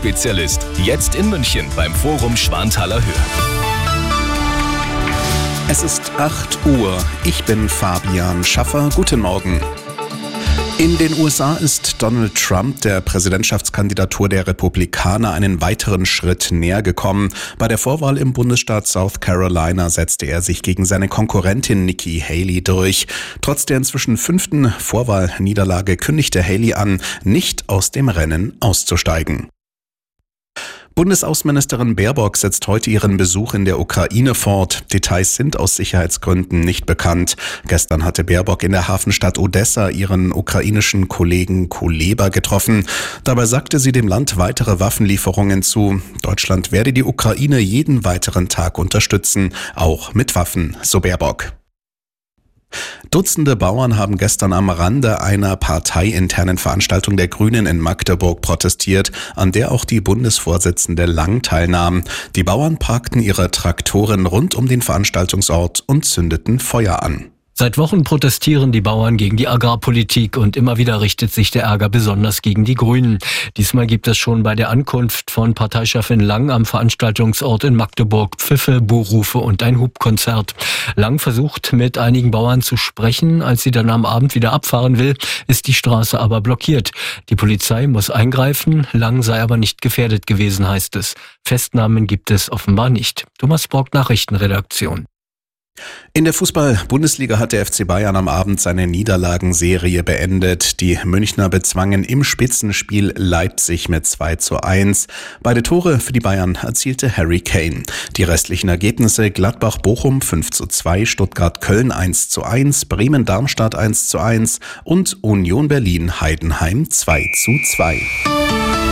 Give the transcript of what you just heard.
Spezialist. Jetzt in München beim Forum Schwanthaler Höhe. Es ist 8 Uhr. Ich bin Fabian Schaffer. Guten Morgen. In den USA ist Donald Trump der Präsidentschaftskandidatur der Republikaner einen weiteren Schritt näher gekommen. Bei der Vorwahl im Bundesstaat South Carolina setzte er sich gegen seine Konkurrentin Nikki Haley durch. Trotz der inzwischen fünften Vorwahlniederlage kündigte Haley an, nicht aus dem Rennen auszusteigen. Bundesaußenministerin Baerbock setzt heute ihren Besuch in der Ukraine fort. Details sind aus Sicherheitsgründen nicht bekannt. Gestern hatte Baerbock in der Hafenstadt Odessa ihren ukrainischen Kollegen Kuleba getroffen. Dabei sagte sie dem Land weitere Waffenlieferungen zu. Deutschland werde die Ukraine jeden weiteren Tag unterstützen, auch mit Waffen, so Baerbock. Dutzende Bauern haben gestern am Rande einer parteiinternen Veranstaltung der Grünen in Magdeburg protestiert, an der auch die Bundesvorsitzende Lang teilnahm. Die Bauern parkten ihre Traktoren rund um den Veranstaltungsort und zündeten Feuer an. Seit Wochen protestieren die Bauern gegen die Agrarpolitik und immer wieder richtet sich der Ärger besonders gegen die Grünen. Diesmal gibt es schon bei der Ankunft von Parteichefin Lang am Veranstaltungsort in Magdeburg Pfiffe, Buhrufe und ein Hubkonzert. Lang versucht mit einigen Bauern zu sprechen. Als sie dann am Abend wieder abfahren will, ist die Straße aber blockiert. Die Polizei muss eingreifen. Lang sei aber nicht gefährdet gewesen, heißt es. Festnahmen gibt es offenbar nicht. Thomas Borg, Nachrichtenredaktion. In der Fußball-Bundesliga hat der FC Bayern am Abend seine Niederlagenserie beendet. Die Münchner bezwangen im Spitzenspiel Leipzig mit 2 zu 1. Beide Tore für die Bayern erzielte Harry Kane. Die restlichen Ergebnisse Gladbach-Bochum 5 zu 2, Stuttgart-Köln 1 zu 1, Bremen-Darmstadt 1 zu 1 und Union Berlin-Heidenheim 2 zu 2.